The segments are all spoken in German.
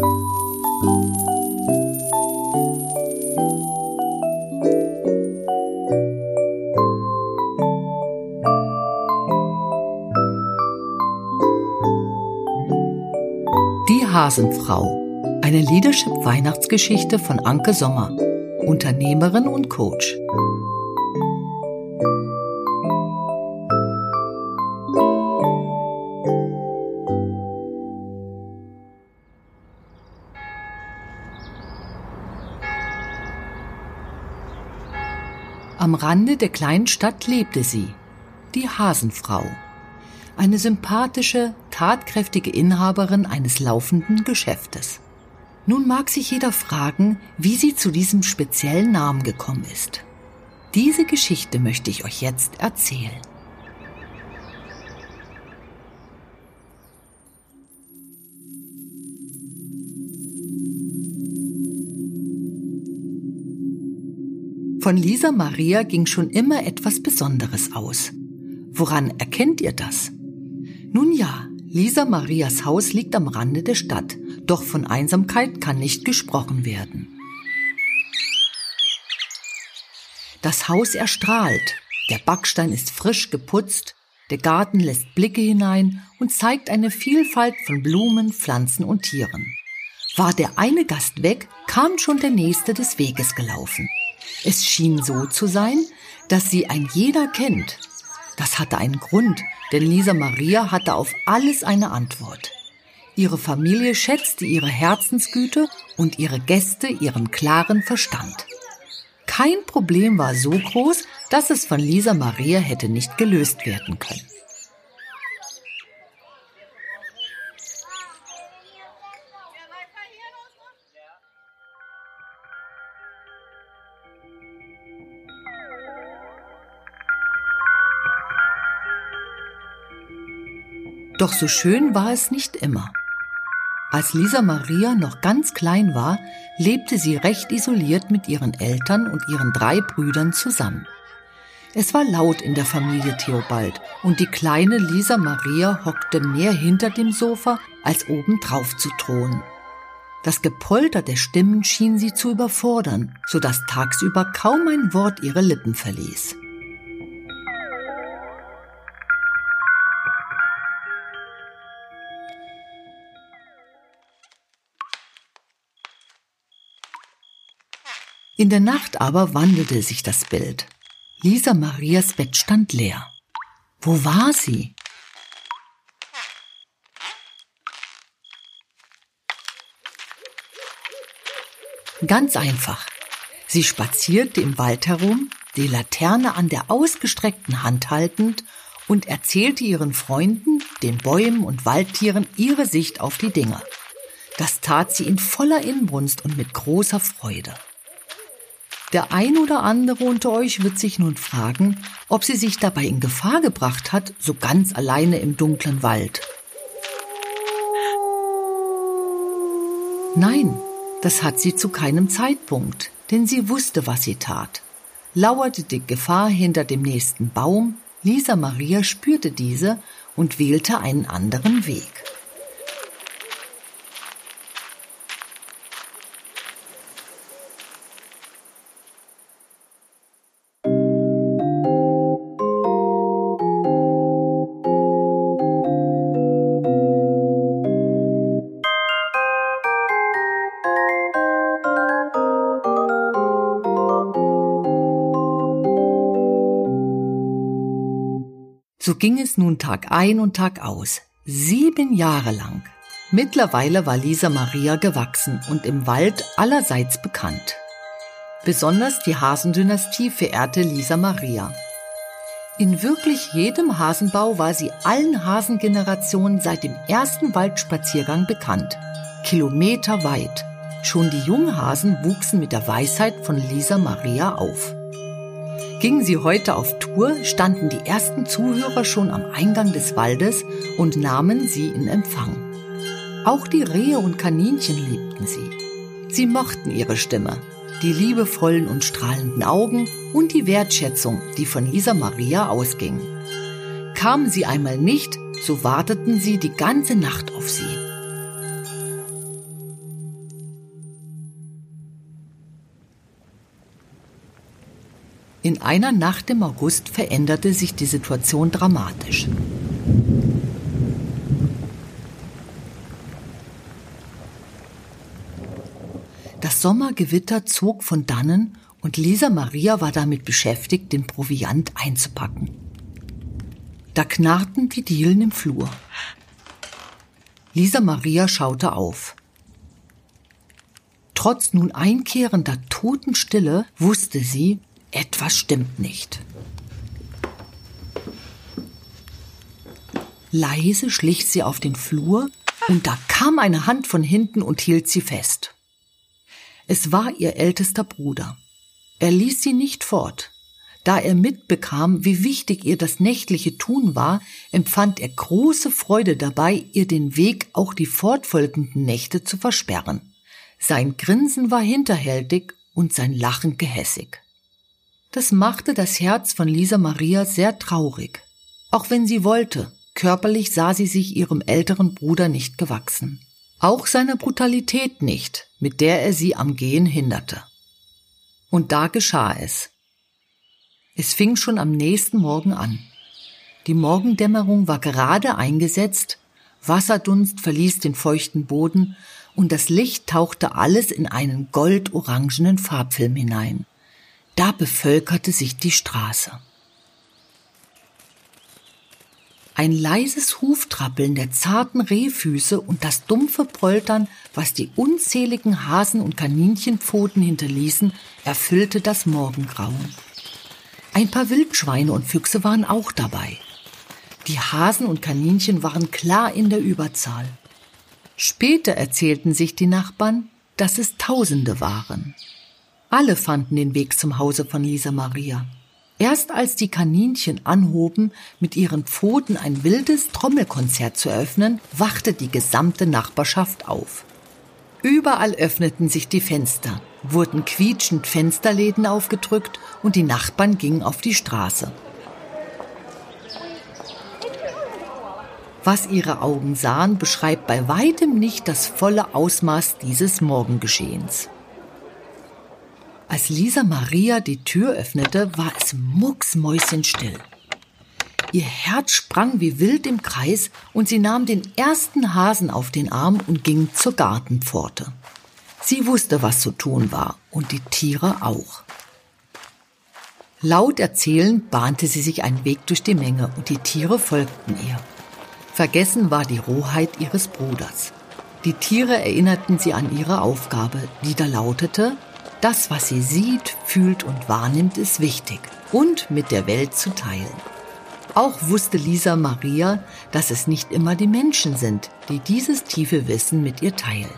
Die Hasenfrau. Eine Leadership-Weihnachtsgeschichte von Anke Sommer, Unternehmerin und Coach. Am Rande der kleinen Stadt lebte sie, die Hasenfrau. Eine sympathische, tatkräftige Inhaberin eines laufenden Geschäftes. Nun mag sich jeder fragen, wie sie zu diesem speziellen Namen gekommen ist. Diese Geschichte möchte ich euch jetzt erzählen. Von Lisa Maria ging schon immer etwas Besonderes aus. Woran erkennt ihr das? Nun ja, Lisa Marias Haus liegt am Rande der Stadt, doch von Einsamkeit kann nicht gesprochen werden. Das Haus erstrahlt, der Backstein ist frisch geputzt, der Garten lässt Blicke hinein und zeigt eine Vielfalt von Blumen, Pflanzen und Tieren. War der eine Gast weg, kam schon der nächste des Weges gelaufen. Es schien so zu sein, dass sie ein jeder kennt. Das hatte einen Grund, denn Lisa Maria hatte auf alles eine Antwort. Ihre Familie schätzte ihre Herzensgüte und ihre Gäste ihren klaren Verstand. Kein Problem war so groß, dass es von Lisa Maria hätte nicht gelöst werden können. Doch so schön war es nicht immer. Als Lisa Maria noch ganz klein war, lebte sie recht isoliert mit ihren Eltern und ihren drei Brüdern zusammen. Es war laut in der Familie Theobald und die kleine Lisa Maria hockte mehr hinter dem Sofa, als oben drauf zu thronen. Das Gepolter der Stimmen schien sie zu überfordern, so dass tagsüber kaum ein Wort ihre Lippen verließ. In der Nacht aber wandelte sich das Bild. Lisa Marias Bett stand leer. Wo war sie? Ganz einfach. Sie spazierte im Wald herum, die Laterne an der ausgestreckten Hand haltend und erzählte ihren Freunden, den Bäumen und Waldtieren ihre Sicht auf die Dinge. Das tat sie in voller Inbrunst und mit großer Freude. Der ein oder andere unter euch wird sich nun fragen, ob sie sich dabei in Gefahr gebracht hat, so ganz alleine im dunklen Wald. Nein, das hat sie zu keinem Zeitpunkt, denn sie wusste, was sie tat. Lauerte die Gefahr hinter dem nächsten Baum, Lisa Maria spürte diese und wählte einen anderen Weg. So ging es nun Tag ein und Tag aus, sieben Jahre lang. Mittlerweile war Lisa Maria gewachsen und im Wald allerseits bekannt. Besonders die Hasendynastie verehrte Lisa Maria. In wirklich jedem Hasenbau war sie allen Hasengenerationen seit dem ersten Waldspaziergang bekannt. Kilometerweit. Schon die Junghasen wuchsen mit der Weisheit von Lisa Maria auf. Gingen sie heute auf Tour, standen die ersten Zuhörer schon am Eingang des Waldes und nahmen sie in Empfang. Auch die Rehe und Kaninchen liebten sie. Sie mochten ihre Stimme, die liebevollen und strahlenden Augen und die Wertschätzung, die von Lisa Maria ausging. Kamen sie einmal nicht, so warteten sie die ganze Nacht auf sie. In einer Nacht im August veränderte sich die Situation dramatisch. Das Sommergewitter zog von dannen und Lisa Maria war damit beschäftigt, den Proviant einzupacken. Da knarrten die Dielen im Flur. Lisa Maria schaute auf. Trotz nun einkehrender Totenstille wusste sie, etwas stimmt nicht. Leise schlich sie auf den Flur und da kam eine Hand von hinten und hielt sie fest. Es war ihr ältester Bruder. Er ließ sie nicht fort. Da er mitbekam, wie wichtig ihr das nächtliche Tun war, empfand er große Freude dabei, ihr den Weg auch die fortfolgenden Nächte zu versperren. Sein Grinsen war hinterhältig und sein Lachen gehässig. Das machte das Herz von Lisa Maria sehr traurig. Auch wenn sie wollte, körperlich sah sie sich ihrem älteren Bruder nicht gewachsen. Auch seiner Brutalität nicht, mit der er sie am Gehen hinderte. Und da geschah es. Es fing schon am nächsten Morgen an. Die Morgendämmerung war gerade eingesetzt, Wasserdunst verließ den feuchten Boden und das Licht tauchte alles in einen goldorangenen Farbfilm hinein. Da bevölkerte sich die Straße. Ein leises Huftrappeln der zarten Rehfüße und das dumpfe Poltern, was die unzähligen Hasen- und Kaninchenpfoten hinterließen, erfüllte das Morgengrauen. Ein paar Wildschweine und Füchse waren auch dabei. Die Hasen und Kaninchen waren klar in der Überzahl. Später erzählten sich die Nachbarn, dass es Tausende waren. Alle fanden den Weg zum Hause von Lisa Maria. Erst als die Kaninchen anhoben, mit ihren Pfoten ein wildes Trommelkonzert zu eröffnen, wachte die gesamte Nachbarschaft auf. Überall öffneten sich die Fenster, wurden quietschend Fensterläden aufgedrückt und die Nachbarn gingen auf die Straße. Was ihre Augen sahen, beschreibt bei weitem nicht das volle Ausmaß dieses Morgengeschehens. Als Lisa Maria die Tür öffnete, war es mucksmäuschenstill. Ihr Herz sprang wie wild im Kreis und sie nahm den ersten Hasen auf den Arm und ging zur Gartenpforte. Sie wusste, was zu tun war und die Tiere auch. Laut erzählend bahnte sie sich einen Weg durch die Menge und die Tiere folgten ihr. Vergessen war die Rohheit ihres Bruders. Die Tiere erinnerten sie an ihre Aufgabe, die da lautete, das, was sie sieht, fühlt und wahrnimmt, ist wichtig und mit der Welt zu teilen. Auch wusste Lisa Maria, dass es nicht immer die Menschen sind, die dieses tiefe Wissen mit ihr teilen.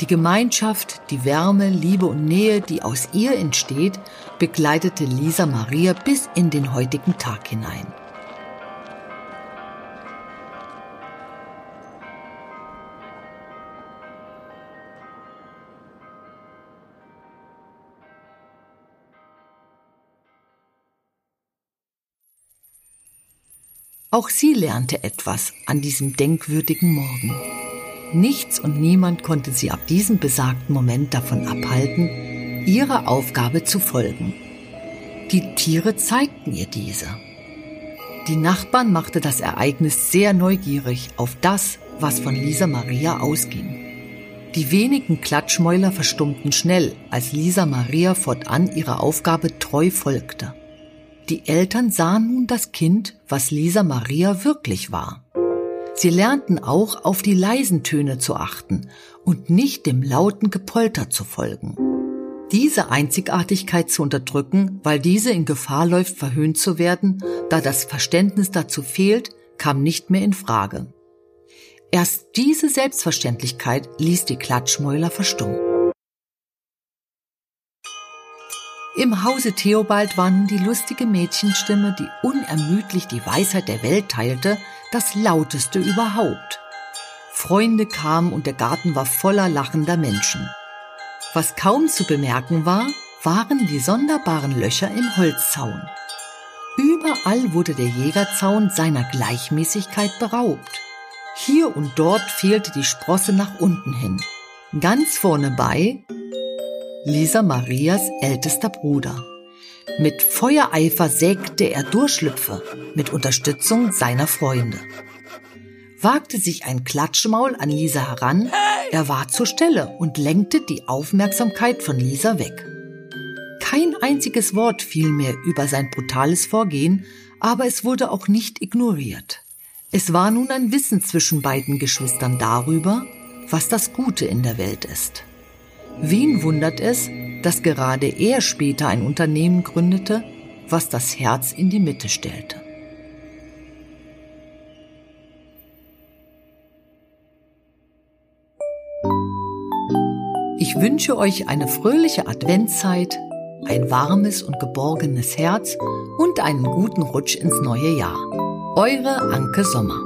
Die Gemeinschaft, die Wärme, Liebe und Nähe, die aus ihr entsteht, begleitete Lisa Maria bis in den heutigen Tag hinein. Auch sie lernte etwas an diesem denkwürdigen Morgen. Nichts und niemand konnte sie ab diesem besagten Moment davon abhalten, ihrer Aufgabe zu folgen. Die Tiere zeigten ihr diese. Die Nachbarn machte das Ereignis sehr neugierig auf das, was von Lisa Maria ausging. Die wenigen Klatschmäuler verstummten schnell, als Lisa Maria fortan ihrer Aufgabe treu folgte. Die Eltern sahen nun das Kind, was Lisa Maria wirklich war. Sie lernten auch auf die leisen Töne zu achten und nicht dem lauten Gepolter zu folgen. Diese Einzigartigkeit zu unterdrücken, weil diese in Gefahr läuft, verhöhnt zu werden, da das Verständnis dazu fehlt, kam nicht mehr in Frage. Erst diese Selbstverständlichkeit ließ die Klatschmäuler verstummen. Im Hause Theobald war nun die lustige Mädchenstimme, die unermüdlich die Weisheit der Welt teilte, das lauteste überhaupt. Freunde kamen und der Garten war voller lachender Menschen. Was kaum zu bemerken war, waren die sonderbaren Löcher im Holzzaun. Überall wurde der Jägerzaun seiner Gleichmäßigkeit beraubt. Hier und dort fehlte die Sprosse nach unten hin. Ganz vorne bei Lisa Marias ältester Bruder. Mit Feuereifer sägte er Durchschlüpfe mit Unterstützung seiner Freunde. Wagte sich ein Klatschmaul an Lisa heran, er war zur Stelle und lenkte die Aufmerksamkeit von Lisa weg. Kein einziges Wort fiel mehr über sein brutales Vorgehen, aber es wurde auch nicht ignoriert. Es war nun ein Wissen zwischen beiden Geschwistern darüber, was das Gute in der Welt ist. Wen wundert es, dass gerade er später ein Unternehmen gründete, was das Herz in die Mitte stellte. Ich wünsche euch eine fröhliche Adventszeit, ein warmes und geborgenes Herz und einen guten Rutsch ins neue Jahr. Eure Anke Sommer.